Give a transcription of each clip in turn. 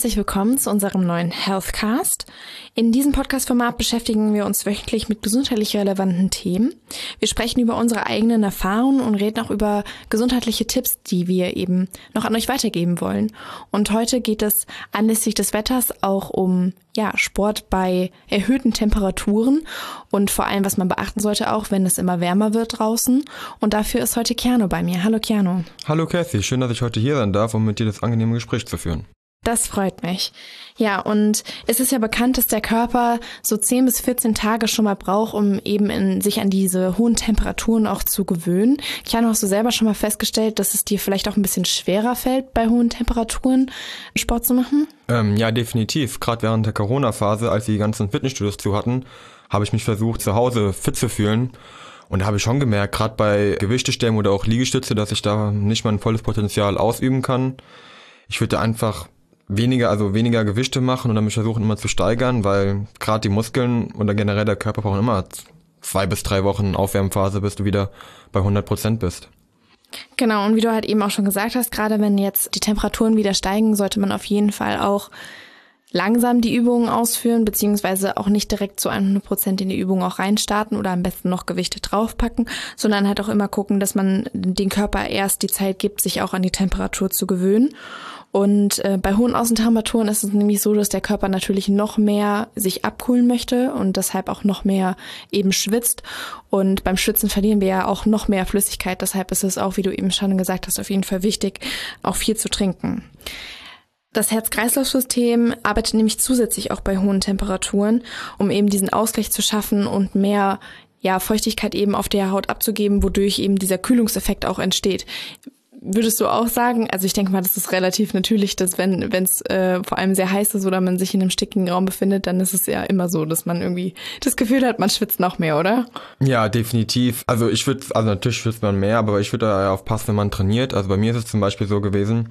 Herzlich willkommen zu unserem neuen Healthcast. In diesem Podcast-Format beschäftigen wir uns wöchentlich mit gesundheitlich relevanten Themen. Wir sprechen über unsere eigenen Erfahrungen und reden auch über gesundheitliche Tipps, die wir eben noch an euch weitergeben wollen. Und heute geht es anlässlich des Wetters auch um ja, Sport bei erhöhten Temperaturen und vor allem, was man beachten sollte, auch wenn es immer wärmer wird draußen. Und dafür ist heute Keanu bei mir. Hallo Keanu. Hallo Kathy, schön, dass ich heute hier sein darf, um mit dir das angenehme Gespräch zu führen. Das freut mich. Ja, und es ist ja bekannt, dass der Körper so 10 bis 14 Tage schon mal braucht, um eben in, sich an diese hohen Temperaturen auch zu gewöhnen. Kiano, hast du selber schon mal festgestellt, dass es dir vielleicht auch ein bisschen schwerer fällt, bei hohen Temperaturen Sport zu machen? Ähm, ja, definitiv. Gerade während der Corona-Phase, als die ganzen Fitnessstudios zu hatten, habe ich mich versucht, zu Hause fit zu fühlen. Und da habe ich schon gemerkt, gerade bei Gewichtestemmen oder auch Liegestütze, dass ich da nicht mein volles Potenzial ausüben kann. Ich würde einfach weniger, also weniger Gewichte machen und dann mich versuchen immer zu steigern, weil gerade die Muskeln oder generell der Körper brauchen immer zwei bis drei Wochen Aufwärmphase, bis du wieder bei 100 Prozent bist. Genau, und wie du halt eben auch schon gesagt hast, gerade wenn jetzt die Temperaturen wieder steigen, sollte man auf jeden Fall auch langsam die Übungen ausführen, beziehungsweise auch nicht direkt zu 100 Prozent in die Übung auch reinstarten oder am besten noch Gewichte draufpacken, sondern halt auch immer gucken, dass man den Körper erst die Zeit gibt, sich auch an die Temperatur zu gewöhnen. Und äh, bei hohen Außentemperaturen ist es nämlich so, dass der Körper natürlich noch mehr sich abkühlen möchte und deshalb auch noch mehr eben schwitzt. Und beim Schwitzen verlieren wir ja auch noch mehr Flüssigkeit. Deshalb ist es auch, wie du eben schon gesagt hast, auf jeden Fall wichtig, auch viel zu trinken. Das Herz-Kreislauf-System arbeitet nämlich zusätzlich auch bei hohen Temperaturen, um eben diesen Ausgleich zu schaffen und mehr ja, Feuchtigkeit eben auf der Haut abzugeben, wodurch eben dieser Kühlungseffekt auch entsteht. Würdest du auch sagen, also ich denke mal, das ist relativ natürlich, dass wenn es äh, vor allem sehr heiß ist oder man sich in einem stickigen Raum befindet, dann ist es ja immer so, dass man irgendwie das Gefühl hat, man schwitzt noch mehr, oder? Ja, definitiv. Also ich würde, also natürlich schwitzt man mehr, aber ich würde da aufpassen, wenn man trainiert. Also bei mir ist es zum Beispiel so gewesen,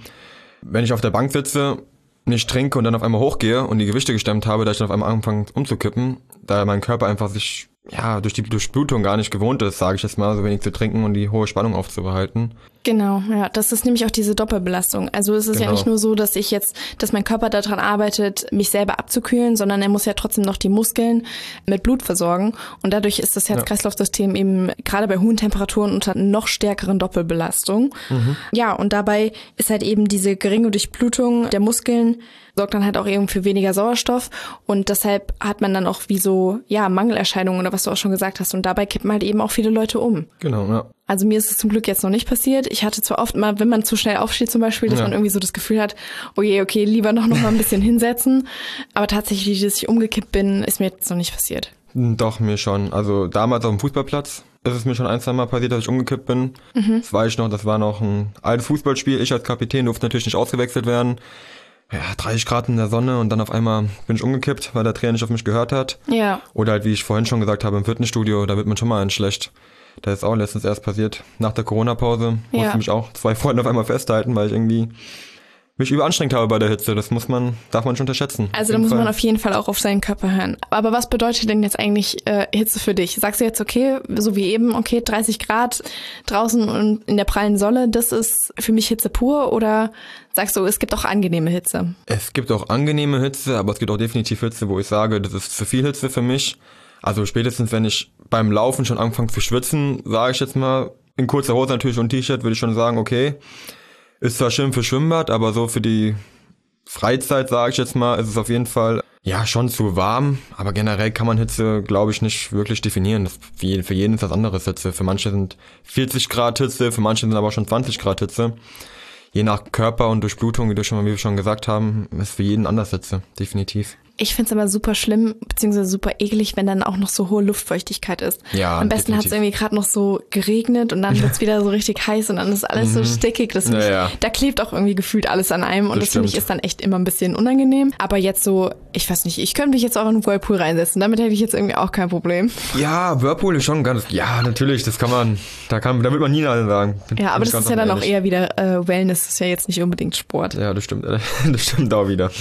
wenn ich auf der Bank sitze, nicht trinke und dann auf einmal hochgehe und die Gewichte gestemmt habe, da ich dann auf einmal anfange umzukippen, da mein Körper einfach sich ja, durch die Durchblutung gar nicht gewohnt ist, sage ich jetzt mal, so wenig zu trinken und die hohe Spannung aufzubehalten. Genau, ja, das ist nämlich auch diese Doppelbelastung. Also es ist genau. ja nicht nur so, dass ich jetzt, dass mein Körper daran arbeitet, mich selber abzukühlen, sondern er muss ja trotzdem noch die Muskeln mit Blut versorgen und dadurch ist das Herz-Kreislauf-System eben gerade bei hohen Temperaturen unter noch stärkeren Doppelbelastung. Mhm. Ja, und dabei ist halt eben diese geringe Durchblutung der Muskeln sorgt dann halt auch eben für weniger Sauerstoff und deshalb hat man dann auch wie so, ja, Mangelerscheinungen oder was du auch schon gesagt hast und dabei kippen halt eben auch viele Leute um. Genau, ja. Also mir ist es zum Glück jetzt noch nicht passiert. Ich hatte zwar oft mal, wenn man zu schnell aufsteht zum Beispiel, dass ja. man irgendwie so das Gefühl hat, oh je, okay, lieber noch, noch mal ein bisschen hinsetzen. Aber tatsächlich, dass ich umgekippt bin, ist mir jetzt noch nicht passiert. Doch, mir schon. Also damals auf dem Fußballplatz ist es mir schon ein, zwei Mal passiert, dass ich umgekippt bin. Mhm. Das weiß ich noch, das war noch ein altes Fußballspiel. Ich als Kapitän durfte natürlich nicht ausgewechselt werden. Ja, 30 Grad in der Sonne und dann auf einmal bin ich umgekippt, weil der Trainer nicht auf mich gehört hat. Ja. Oder halt, wie ich vorhin schon gesagt habe, im Fitnessstudio, da wird man schon mal ein schlecht. Da ist auch letztens erst passiert. Nach der Corona-Pause ja. musste mich auch zwei Freunde auf einmal festhalten, weil ich irgendwie mich überanstrengt habe bei der Hitze. Das muss man, darf man schon unterschätzen. Also da muss Fall. man auf jeden Fall auch auf seinen Körper hören. Aber was bedeutet denn jetzt eigentlich äh, Hitze für dich? Sagst du jetzt, okay, so wie eben, okay, 30 Grad draußen und in der prallen Sonne, das ist für mich Hitze pur? Oder sagst du, es gibt auch angenehme Hitze? Es gibt auch angenehme Hitze, aber es gibt auch definitiv Hitze, wo ich sage, das ist zu viel Hitze für mich. Also spätestens, wenn ich beim Laufen schon anfange zu schwitzen, sage ich jetzt mal, in kurzer Hose natürlich und T-Shirt, würde ich schon sagen, okay, ist zwar schön für Schwimmbad, aber so für die Freizeit, sage ich jetzt mal, ist es auf jeden Fall ja schon zu warm. Aber generell kann man Hitze, glaube ich, nicht wirklich definieren. Das, für jeden ist das anderes Hitze. Für manche sind 40 Grad Hitze, für manche sind aber schon 20 Grad Hitze je nach Körper und Durchblutung, wie, du schon, wie wir schon gesagt haben, ist für jeden anders Hitze, definitiv. Ich finde es immer super schlimm, beziehungsweise super eklig, wenn dann auch noch so hohe Luftfeuchtigkeit ist. Ja, Am besten hat es irgendwie gerade noch so geregnet und dann ja. wird's wieder so richtig heiß und dann ist alles mhm. so stickig. Das ja, ja. Da klebt auch irgendwie gefühlt alles an einem und das, das finde ich ist dann echt immer ein bisschen unangenehm. Aber jetzt so, ich weiß nicht, ich könnte mich jetzt auch in einen Whirlpool reinsetzen. Damit hätte ich jetzt irgendwie auch kein Problem. Ja, Whirlpool ist schon ganz, ja, natürlich, das kann man, da kann, da wird man nie nein sagen. Ja, aber das ist ja dann auch eher wieder äh, Wellness, das ist ja jetzt nicht unbedingt Sport. Ja, das stimmt, das stimmt auch wieder.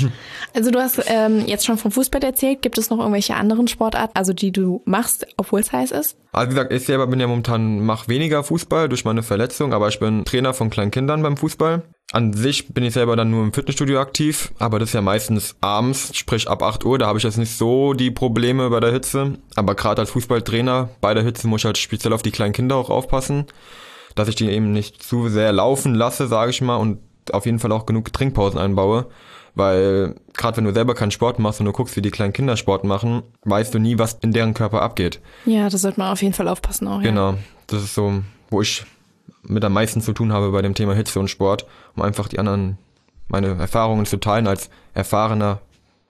Also du hast ähm, jetzt schon vom Fußball erzählt. Gibt es noch irgendwelche anderen Sportarten, also die du machst, obwohl es heiß ist? Also wie gesagt, ich selber bin ja momentan, mache weniger Fußball durch meine Verletzung, aber ich bin Trainer von kleinen Kindern beim Fußball. An sich bin ich selber dann nur im Fitnessstudio aktiv, aber das ist ja meistens abends, sprich ab 8 Uhr, da habe ich jetzt nicht so die Probleme bei der Hitze. Aber gerade als Fußballtrainer bei der Hitze muss ich halt speziell auf die kleinen Kinder auch aufpassen, dass ich die eben nicht zu sehr laufen lasse, sage ich mal, und auf jeden Fall auch genug Trinkpausen einbaue. Weil gerade wenn du selber keinen Sport machst und du guckst, wie die kleinen Kinder Sport machen, weißt du nie, was in deren Körper abgeht. Ja, da sollte man auf jeden Fall aufpassen auch. Genau, das ist so, wo ich mit am meisten zu tun habe bei dem Thema Hitze und Sport, um einfach die anderen, meine Erfahrungen zu teilen als erfahrener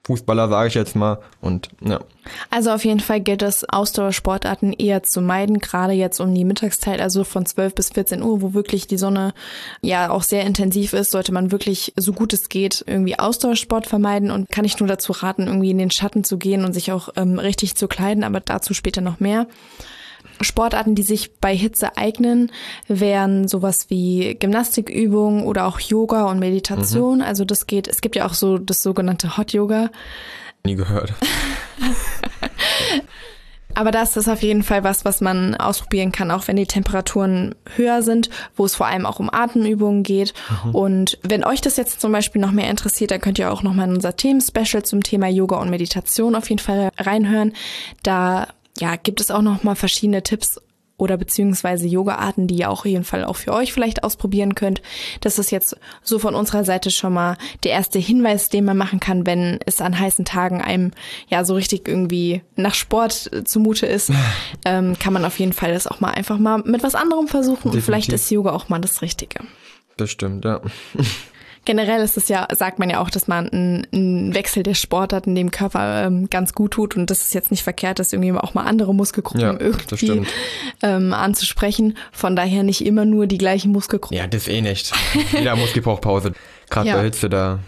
Fußballer, sage ich jetzt mal. Und ja. Also auf jeden Fall gilt es, Ausdauersportarten eher zu meiden, gerade jetzt um die Mittagszeit, also von 12 bis 14 Uhr, wo wirklich die Sonne ja auch sehr intensiv ist, sollte man wirklich, so gut es geht, irgendwie Ausdauersport vermeiden und kann ich nur dazu raten, irgendwie in den Schatten zu gehen und sich auch ähm, richtig zu kleiden, aber dazu später noch mehr. Sportarten, die sich bei Hitze eignen, wären sowas wie Gymnastikübungen oder auch Yoga und Meditation. Mhm. Also das geht, es gibt ja auch so das sogenannte Hot Yoga. Nie gehört. Aber das ist auf jeden Fall was, was man ausprobieren kann, auch wenn die Temperaturen höher sind, wo es vor allem auch um Atemübungen geht. Mhm. Und wenn euch das jetzt zum Beispiel noch mehr interessiert, dann könnt ihr auch nochmal in unser Themen-Special zum Thema Yoga und Meditation auf jeden Fall reinhören. Da ja, gibt es auch noch mal verschiedene Tipps oder beziehungsweise Yoga-Arten, die ihr auch jeden Fall auch für euch vielleicht ausprobieren könnt. Das ist jetzt so von unserer Seite schon mal der erste Hinweis, den man machen kann, wenn es an heißen Tagen einem ja so richtig irgendwie nach Sport zumute ist, ähm, kann man auf jeden Fall das auch mal einfach mal mit was anderem versuchen Definitiv. und vielleicht ist Yoga auch mal das Richtige. Das stimmt, ja. Generell ist es ja, sagt man ja auch, dass man einen, Wechsel der Sportarten dem Körper ähm, ganz gut tut und das ist jetzt nicht verkehrt, dass irgendwie auch mal andere Muskelgruppen ja, irgendwie ähm, anzusprechen. Von daher nicht immer nur die gleichen Muskelgruppen. Ja, das eh nicht. Jeder Muskel braucht Pause. Gerade ja. bei Hitze da.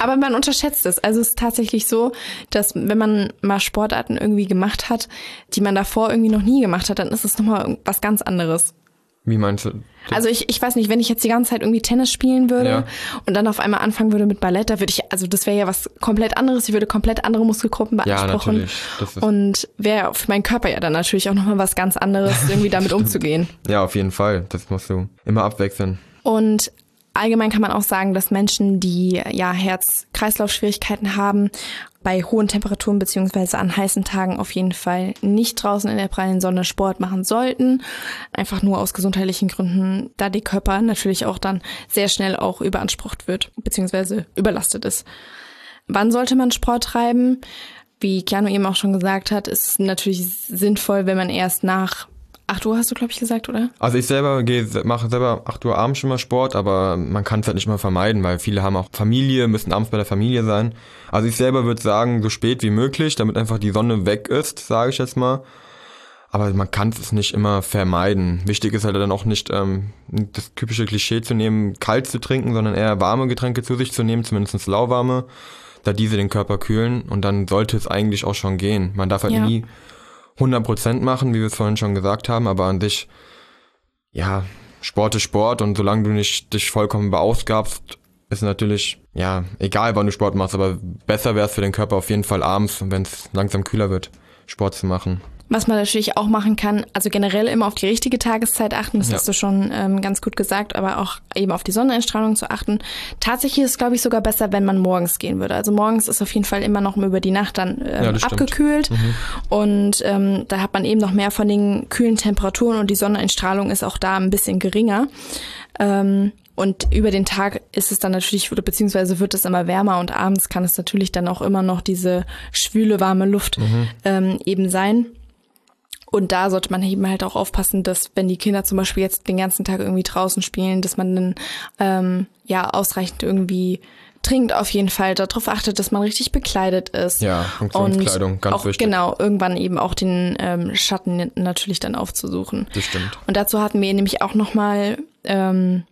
Aber man unterschätzt es. Also es ist tatsächlich so, dass wenn man mal Sportarten irgendwie gemacht hat, die man davor irgendwie noch nie gemacht hat, dann ist es nochmal was ganz anderes. Wie meinst du? Also ich, ich weiß nicht, wenn ich jetzt die ganze Zeit irgendwie Tennis spielen würde ja. und dann auf einmal anfangen würde mit Ballett, da würde ich, also das wäre ja was komplett anderes. Ich würde komplett andere Muskelgruppen beanspruchen. Ja, und wäre für meinen Körper ja dann natürlich auch nochmal was ganz anderes, irgendwie damit umzugehen. Ja, auf jeden Fall. Das musst du immer abwechseln. Und allgemein kann man auch sagen, dass Menschen, die ja Herz-Kreislauf-Schwierigkeiten haben, bei hohen Temperaturen beziehungsweise an heißen Tagen auf jeden Fall nicht draußen in der prallen Sonne Sport machen sollten. Einfach nur aus gesundheitlichen Gründen, da die Körper natürlich auch dann sehr schnell auch überansprucht wird beziehungsweise überlastet ist. Wann sollte man Sport treiben? Wie Keanu eben auch schon gesagt hat, ist natürlich sinnvoll, wenn man erst nach 8 Uhr hast du, glaube ich, gesagt, oder? Also ich selber gehe, mache selber 8 Uhr abends schon mal Sport, aber man kann es halt nicht mal vermeiden, weil viele haben auch Familie, müssen abends bei der Familie sein. Also ich selber würde sagen, so spät wie möglich, damit einfach die Sonne weg ist, sage ich jetzt mal. Aber man kann es nicht immer vermeiden. Wichtig ist halt dann auch nicht ähm, das typische Klischee zu nehmen, kalt zu trinken, sondern eher warme Getränke zu sich zu nehmen, zumindest lauwarme, da diese den Körper kühlen und dann sollte es eigentlich auch schon gehen. Man darf halt ja. nie 100% machen, wie wir es vorhin schon gesagt haben, aber an dich, ja, Sport ist Sport und solange du nicht dich vollkommen beausgabst, ist natürlich, ja, egal wann du Sport machst, aber besser wäre es für den Körper auf jeden Fall abends, wenn es langsam kühler wird, Sport zu machen. Was man natürlich auch machen kann, also generell immer auf die richtige Tageszeit achten, das ja. hast du schon ähm, ganz gut gesagt, aber auch eben auf die Sonneneinstrahlung zu achten. Tatsächlich ist es, glaube ich, sogar besser, wenn man morgens gehen würde. Also morgens ist auf jeden Fall immer noch über die Nacht dann ähm, ja, abgekühlt mhm. und ähm, da hat man eben noch mehr von den kühlen Temperaturen und die Sonneneinstrahlung ist auch da ein bisschen geringer. Ähm, und über den Tag ist es dann natürlich, beziehungsweise wird es immer wärmer und abends kann es natürlich dann auch immer noch diese schwüle, warme Luft mhm. ähm, eben sein. Und da sollte man eben halt auch aufpassen, dass wenn die Kinder zum Beispiel jetzt den ganzen Tag irgendwie draußen spielen, dass man dann ähm, ja ausreichend irgendwie trinkt auf jeden Fall, darauf achtet, dass man richtig bekleidet ist. Ja, Funktionskleidung, ganz auch, wichtig. Genau, irgendwann eben auch den ähm, Schatten natürlich dann aufzusuchen. Das stimmt. Und dazu hatten wir nämlich auch nochmal ähm,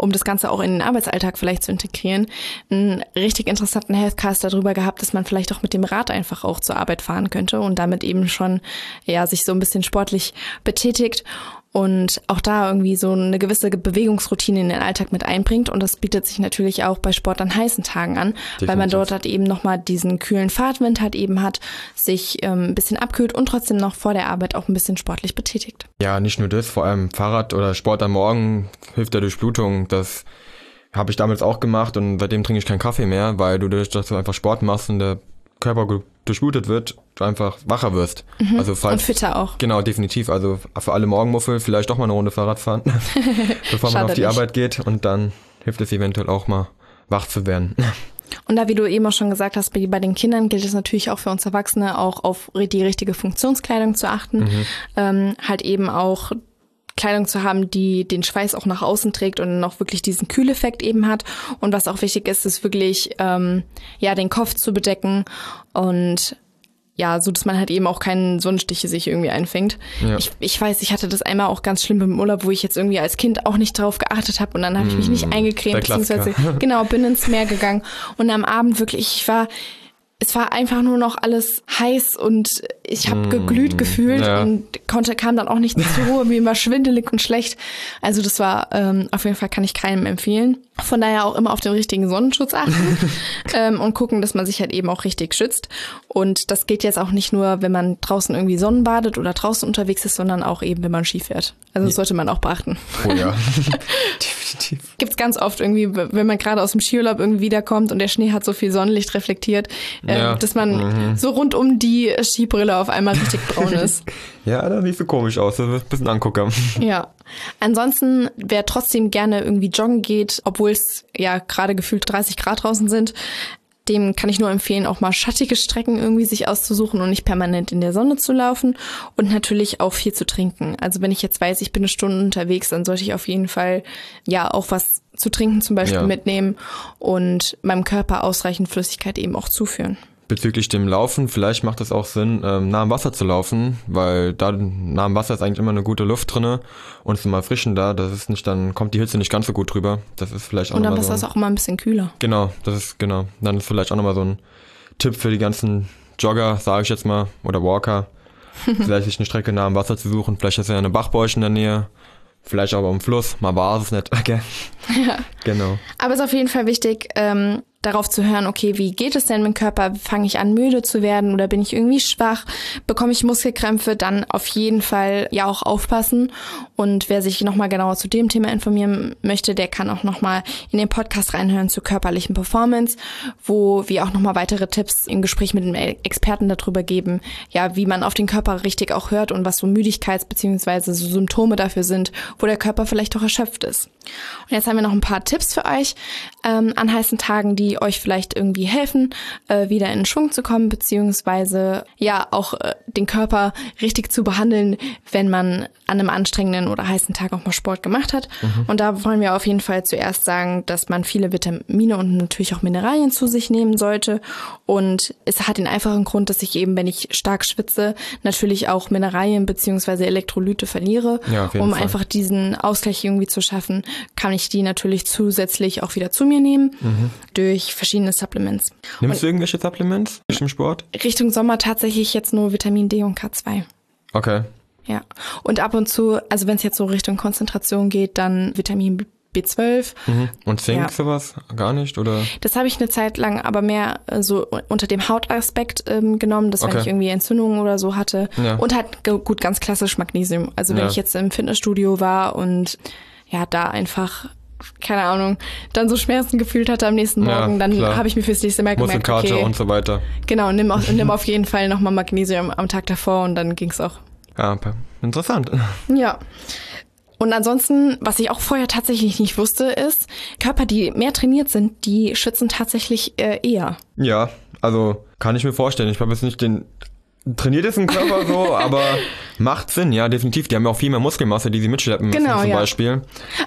um das Ganze auch in den Arbeitsalltag vielleicht zu integrieren, einen richtig interessanten Healthcast darüber gehabt, dass man vielleicht auch mit dem Rad einfach auch zur Arbeit fahren könnte und damit eben schon ja sich so ein bisschen sportlich betätigt. Und auch da irgendwie so eine gewisse Bewegungsroutine in den Alltag mit einbringt. Und das bietet sich natürlich auch bei Sport an heißen Tagen an, Definitiv. weil man dort halt eben nochmal diesen kühlen Fahrtwind halt eben hat, sich ähm, ein bisschen abkühlt und trotzdem noch vor der Arbeit auch ein bisschen sportlich betätigt. Ja, nicht nur das, vor allem Fahrrad oder Sport am Morgen hilft der Durchblutung. Das habe ich damals auch gemacht und seitdem trinke ich keinen Kaffee mehr, weil du dadurch, dass du einfach Sport machst und der Körper durchblutet wird, du einfach wacher wirst. Mhm. Also falls, und fitter auch. Genau, definitiv. Also für alle Morgenmuffel vielleicht doch mal eine Runde Fahrrad fahren, bevor man auf die nicht. Arbeit geht und dann hilft es eventuell auch mal wach zu werden. Und da, wie du eben auch schon gesagt hast, bei, bei den Kindern gilt es natürlich auch für uns Erwachsene, auch auf die richtige Funktionskleidung zu achten. Mhm. Ähm, halt eben auch Kleidung zu haben, die den Schweiß auch nach außen trägt und noch wirklich diesen Kühleffekt eben hat. Und was auch wichtig ist, ist wirklich ähm, ja den Kopf zu bedecken und ja, so dass man halt eben auch keinen Sonnenstiche sich irgendwie einfängt. Ja. Ich, ich weiß, ich hatte das einmal auch ganz schlimm im Urlaub, wo ich jetzt irgendwie als Kind auch nicht drauf geachtet habe und dann habe ich mich nicht mm, eingecremt, beziehungsweise genau, bin ins Meer gegangen und am Abend wirklich, ich war es war einfach nur noch alles heiß und ich habe mm, geglüht gefühlt ja. und konnte kam dann auch nicht zur Ruhe, mir war schwindelig und schlecht. Also das war ähm, auf jeden Fall kann ich keinem empfehlen. Von daher auch immer auf den richtigen Sonnenschutz achten ähm, und gucken, dass man sich halt eben auch richtig schützt. Und das geht jetzt auch nicht nur, wenn man draußen irgendwie Sonnenbadet oder draußen unterwegs ist, sondern auch eben, wenn man Ski fährt. Also das sollte man auch beachten. Oh ja, definitiv. Gibt's ganz oft irgendwie, wenn man gerade aus dem Skiurlaub irgendwie wiederkommt und der Schnee hat so viel Sonnenlicht reflektiert, äh, ja. dass man mhm. so rund um die Skibrille auf einmal richtig braun ist. ja, das sieht so komisch aus. Das ist ein bisschen angucken. Ja. Ansonsten, wer trotzdem gerne irgendwie joggen geht, obwohl es ja gerade gefühlt 30 Grad draußen sind, dem kann ich nur empfehlen, auch mal schattige Strecken irgendwie sich auszusuchen und nicht permanent in der Sonne zu laufen und natürlich auch viel zu trinken. Also wenn ich jetzt weiß, ich bin eine Stunde unterwegs, dann sollte ich auf jeden Fall ja auch was zu trinken zum Beispiel ja. mitnehmen und meinem Körper ausreichend Flüssigkeit eben auch zuführen bezüglich dem Laufen, vielleicht macht es auch Sinn, ähm, nah am Wasser zu laufen, weil da nah am Wasser ist eigentlich immer eine gute Luft drinne und es ist immer frischen da. Das ist nicht, dann kommt die Hitze nicht ganz so gut drüber. Das ist vielleicht auch Und dann ist so das auch immer ein bisschen kühler. Genau, das ist genau. Dann ist vielleicht auch nochmal so ein Tipp für die ganzen Jogger, sage ich jetzt mal, oder Walker, vielleicht sich eine Strecke nah am Wasser zu suchen. Vielleicht ist ja eine Bachbäuche in der Nähe. Vielleicht auch am Fluss, man war es nicht. Okay. Ja. Genau. Aber es ist auf jeden Fall wichtig, ähm, darauf zu hören, okay, wie geht es denn mit dem Körper? Fange ich an, müde zu werden oder bin ich irgendwie schwach? Bekomme ich Muskelkrämpfe? Dann auf jeden Fall ja auch aufpassen. Und wer sich nochmal genauer zu dem Thema informieren möchte, der kann auch nochmal in den Podcast reinhören zur körperlichen Performance, wo wir auch nochmal weitere Tipps im Gespräch mit dem Experten darüber geben, ja, wie man auf den Körper richtig auch hört und was so Müdigkeits- bzw. so Symptome dafür sind, wo der Körper vielleicht auch erschöpft ist. Und jetzt haben wir noch ein paar Tipps für euch ähm, an heißen Tagen, die die euch vielleicht irgendwie helfen, äh, wieder in Schwung zu kommen, beziehungsweise ja auch äh, den Körper richtig zu behandeln, wenn man an einem anstrengenden oder heißen Tag auch mal Sport gemacht hat. Mhm. Und da wollen wir auf jeden Fall zuerst sagen, dass man viele Vitamine und natürlich auch Mineralien zu sich nehmen sollte. Und es hat den einfachen Grund, dass ich eben, wenn ich stark schwitze, natürlich auch Mineralien beziehungsweise Elektrolyte verliere. Ja, um Fall. einfach diesen Ausgleich irgendwie zu schaffen, kann ich die natürlich zusätzlich auch wieder zu mir nehmen. Mhm. Durch durch verschiedene Supplements. Nimmst und du irgendwelche Supplements im Sport? Richtung Sommer tatsächlich jetzt nur Vitamin D und K2. Okay. Ja. Und ab und zu, also wenn es jetzt so Richtung Konzentration geht, dann Vitamin B12. Mhm. Und Zink ja. sowas? Gar nicht? Oder? Das habe ich eine Zeit lang aber mehr äh, so unter dem Hautaspekt ähm, genommen, dass okay. wenn ich irgendwie Entzündungen oder so hatte. Ja. Und halt gut, ganz klassisch Magnesium. Also wenn ja. ich jetzt im Fitnessstudio war und ja, da einfach keine Ahnung, dann so Schmerzen gefühlt hatte am nächsten Morgen, ja, dann habe ich mir fürs nächste Mal gemerkt, okay, und so weiter. Genau, nimm, auf, nimm auf jeden Fall nochmal Magnesium am Tag davor und dann ging's auch. Ja, interessant. Ja. Und ansonsten, was ich auch vorher tatsächlich nicht wusste, ist, Körper, die mehr trainiert sind, die schützen tatsächlich äh, eher. Ja, also kann ich mir vorstellen. Ich habe jetzt nicht den trainiert ist ein Körper so, aber macht Sinn, ja, definitiv. Die haben ja auch viel mehr Muskelmasse, die sie mitschleppen müssen, genau, zum ja. Beispiel.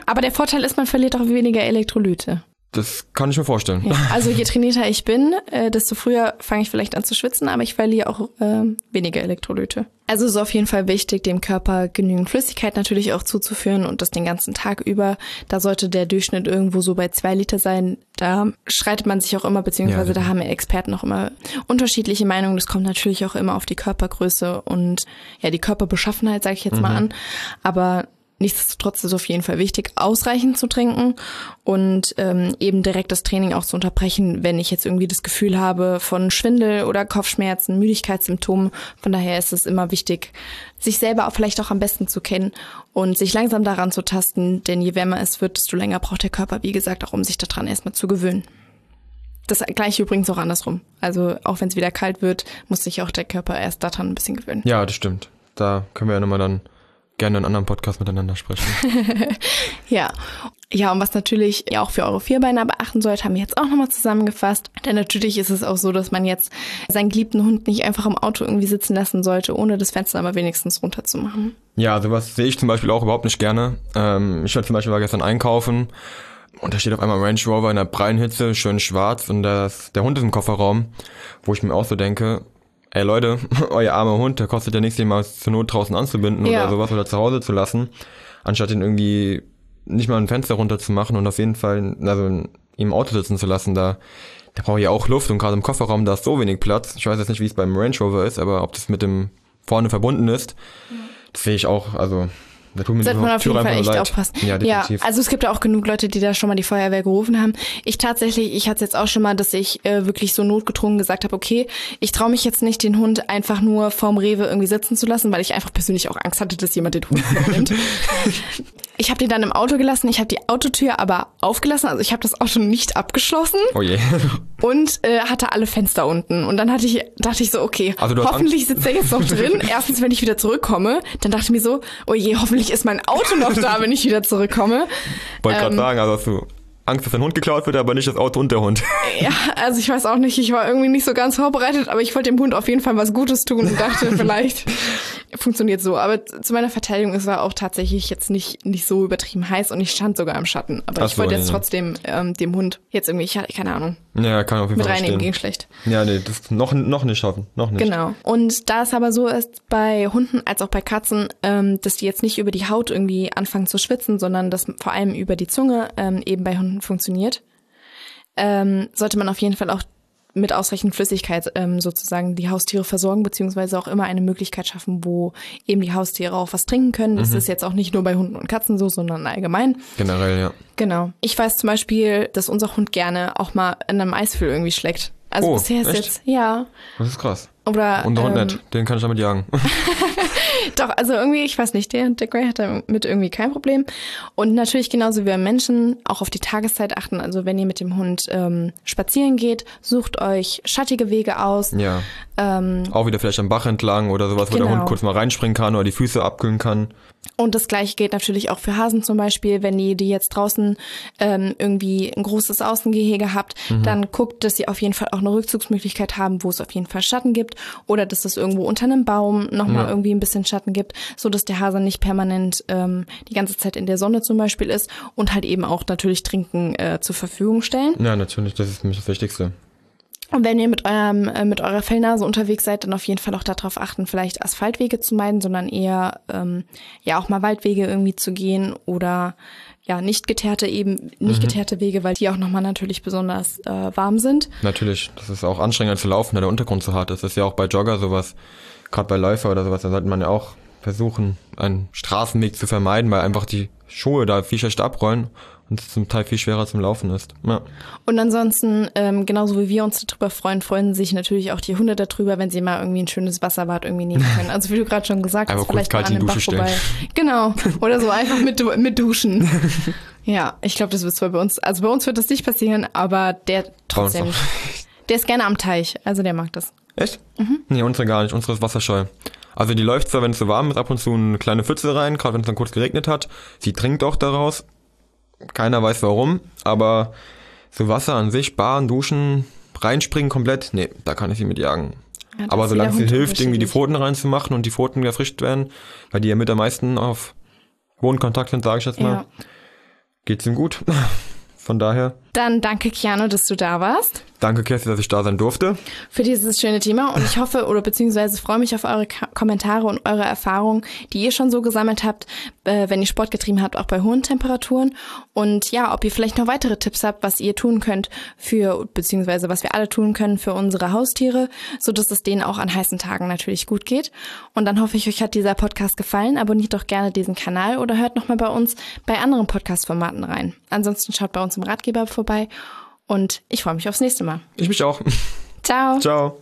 Aber der Vorteil ist, man verliert auch weniger Elektrolyte. Das kann ich mir vorstellen. Ja, also je trainierter ich bin, äh, desto früher fange ich vielleicht an zu schwitzen, aber ich verliere auch äh, weniger Elektrolyte. Also es ist auf jeden Fall wichtig, dem Körper genügend Flüssigkeit natürlich auch zuzuführen und das den ganzen Tag über. Da sollte der Durchschnitt irgendwo so bei zwei Liter sein. Da schreitet man sich auch immer, beziehungsweise ja, da haben Experten auch immer unterschiedliche Meinungen. Das kommt natürlich auch immer auf die Körpergröße und ja die Körperbeschaffenheit, sage ich jetzt mhm. mal an. Aber Nichtsdestotrotz ist es auf jeden Fall wichtig, ausreichend zu trinken und ähm, eben direkt das Training auch zu unterbrechen, wenn ich jetzt irgendwie das Gefühl habe von Schwindel oder Kopfschmerzen, Müdigkeitssymptomen. Von daher ist es immer wichtig, sich selber auch vielleicht auch am besten zu kennen und sich langsam daran zu tasten, denn je wärmer es wird, desto länger braucht der Körper, wie gesagt, auch um sich daran erstmal zu gewöhnen. Das gleiche übrigens auch andersrum. Also auch wenn es wieder kalt wird, muss sich auch der Körper erst daran ein bisschen gewöhnen. Ja, das stimmt. Da können wir ja nochmal dann gerne in einem anderen Podcast miteinander sprechen. ja. Ja, und was natürlich ja auch für eure Vierbeiner beachten sollt, haben wir jetzt auch nochmal zusammengefasst. Denn natürlich ist es auch so, dass man jetzt seinen geliebten Hund nicht einfach im Auto irgendwie sitzen lassen sollte, ohne das Fenster aber wenigstens runterzumachen. Ja, sowas sehe ich zum Beispiel auch überhaupt nicht gerne. Ähm, ich war zum Beispiel war gestern einkaufen und da steht auf einmal Range Rover in der prallen Hitze, schön schwarz und das, der Hund ist im Kofferraum, wo ich mir auch so denke, ey Leute, euer armer Hund, der kostet ja nichts, den mal zur Not draußen anzubinden ja. oder sowas oder zu Hause zu lassen, anstatt ihn irgendwie nicht mal ein Fenster runter zu machen und auf jeden Fall, also ihm im Auto sitzen zu lassen, da, da braucht ja auch Luft und gerade im Kofferraum, da ist so wenig Platz. Ich weiß jetzt nicht, wie es beim Range Rover ist, aber ob das mit dem vorne verbunden ist, ja. das sehe ich auch, also da tut mir Sollte man auf jeden Fall echt leid. aufpassen. Ja, definitiv. ja, also es gibt ja auch genug Leute, die da schon mal die Feuerwehr gerufen haben. Ich tatsächlich, ich hatte es jetzt auch schon mal, dass ich äh, wirklich so notgedrungen gesagt habe, okay, ich traue mich jetzt nicht, den Hund einfach nur vorm Rewe irgendwie sitzen zu lassen, weil ich einfach persönlich auch Angst hatte, dass jemand den Hund nimmt. Ich habe den dann im Auto gelassen. Ich habe die Autotür aber aufgelassen. Also ich habe das Auto nicht abgeschlossen. Oh je. Und äh, hatte alle Fenster unten. Und dann hatte ich, dachte ich so, okay, also hoffentlich sitzt er jetzt noch drin. Erstens, wenn ich wieder zurückkomme. Dann dachte ich mir so, oh je, hoffentlich ist mein Auto noch da, wenn ich wieder zurückkomme. Wollte ähm, gerade sagen, also hast du Angst, dass dein Hund geklaut wird, aber nicht das Auto und der Hund. Ja, also ich weiß auch nicht, ich war irgendwie nicht so ganz vorbereitet, aber ich wollte dem Hund auf jeden Fall was Gutes tun und dachte, vielleicht funktioniert so. Aber zu meiner Verteidigung, es war auch tatsächlich jetzt nicht, nicht so übertrieben heiß und ich stand sogar im Schatten. Aber Ach ich wollte jetzt ja. trotzdem ähm, dem Hund jetzt irgendwie, ich hatte keine Ahnung. Ja, kann auf jeden Fall. Mit reinnehmen ging schlecht. Ja, nee, das noch, noch nicht schaffen. Noch nicht. Genau. Und da es aber so ist bei Hunden als auch bei Katzen, ähm, dass die jetzt nicht über die Haut irgendwie anfangen zu schwitzen, sondern dass vor allem über die Zunge ähm, eben bei Hunden funktioniert ähm, sollte man auf jeden Fall auch mit ausreichend Flüssigkeit ähm, sozusagen die Haustiere versorgen, beziehungsweise auch immer eine Möglichkeit schaffen, wo eben die Haustiere auch was trinken können. Das mhm. ist jetzt auch nicht nur bei Hunden und Katzen so, sondern allgemein. Generell, ja. Genau. Ich weiß zum Beispiel, dass unser Hund gerne auch mal in einem Eisfüll irgendwie schlägt. Also oh, bisher ist echt? jetzt, ja. Das ist krass. Oder, und der Hund ähm, nicht, den kann ich damit jagen. Doch, also irgendwie, ich weiß nicht, der, der Grey hat damit irgendwie kein Problem. Und natürlich genauso wie wir Menschen auch auf die Tageszeit achten. Also wenn ihr mit dem Hund ähm, spazieren geht, sucht euch schattige Wege aus. Ja. Ähm, auch wieder vielleicht am Bach entlang oder sowas, genau. wo der Hund genau. kurz mal reinspringen kann oder die Füße abkühlen kann. Und das gleiche gilt natürlich auch für Hasen zum Beispiel. Wenn ihr die jetzt draußen ähm, irgendwie ein großes Außengehege habt, mhm. dann guckt, dass sie auf jeden Fall auch eine Rückzugsmöglichkeit haben, wo es auf jeden Fall Schatten gibt oder dass es irgendwo unter einem Baum nochmal ja. irgendwie ein bisschen Schatten gibt, so dass der Hase nicht permanent ähm, die ganze Zeit in der Sonne zum Beispiel ist und halt eben auch natürlich Trinken äh, zur Verfügung stellen. Ja, natürlich, das ist mich das Wichtigste. Und wenn ihr mit eurem äh, mit eurer Fellnase unterwegs seid, dann auf jeden Fall auch darauf achten, vielleicht Asphaltwege zu meiden, sondern eher ähm, ja auch mal Waldwege irgendwie zu gehen oder ja nicht geteerte eben nicht mhm. geteerte Wege, weil die auch nochmal natürlich besonders äh, warm sind. Natürlich, das ist auch anstrengender zu laufen, da der Untergrund so hart ist. Das ist ja auch bei Jogger sowas, gerade bei Läufer oder sowas, da sollte man ja auch versuchen, einen Straßenweg zu vermeiden, weil einfach die Schuhe da viel schlechter abrollen und es zum Teil viel schwerer zum Laufen ist. Ja. Und ansonsten, ähm, genauso wie wir uns darüber freuen, freuen sich natürlich auch die Hunde darüber, wenn sie mal irgendwie ein schönes Wasserbad irgendwie nehmen können. Also wie du gerade schon gesagt hast, vielleicht mal an den Bach stellen. vorbei. Genau. Oder so einfach mit, mit duschen. Ja, ich glaube, das wird zwar bei uns, also bei uns wird das nicht passieren, aber der trotzdem, der ist gerne am Teich, also der mag das. Echt? Mhm. Nee, unsere gar nicht, unsere ist wasserscheu. Also die läuft zwar, wenn es so warm ist, ab und zu eine kleine Pfütze rein, gerade wenn es dann kurz geregnet hat. Sie trinkt auch daraus, keiner weiß warum, aber so Wasser an sich, Baden, Duschen, reinspringen komplett, nee, da kann ich sie mit jagen. Ja, aber solange sie hilft, irgendwie die Pfoten reinzumachen und die Pfoten erfrischt werden, weil die ja mit am meisten auf hohen Kontakt sind, sage ich jetzt mal, ja. geht's ihm gut. Von daher. Dann danke, Keanu, dass du da warst. Danke, Kerstin, dass ich da sein durfte. Für dieses schöne Thema. Und ich hoffe oder beziehungsweise freue mich auf eure Ka Kommentare und eure Erfahrungen, die ihr schon so gesammelt habt, äh, wenn ihr Sport getrieben habt, auch bei hohen Temperaturen. Und ja, ob ihr vielleicht noch weitere Tipps habt, was ihr tun könnt für, beziehungsweise was wir alle tun können für unsere Haustiere, so dass es denen auch an heißen Tagen natürlich gut geht. Und dann hoffe ich, euch hat dieser Podcast gefallen. Abonniert doch gerne diesen Kanal oder hört nochmal bei uns bei anderen Podcast-Formaten rein. Ansonsten schaut bei uns im Ratgeber vorbei. Und ich freue mich aufs nächste Mal. Ich mich auch. Ciao. Ciao.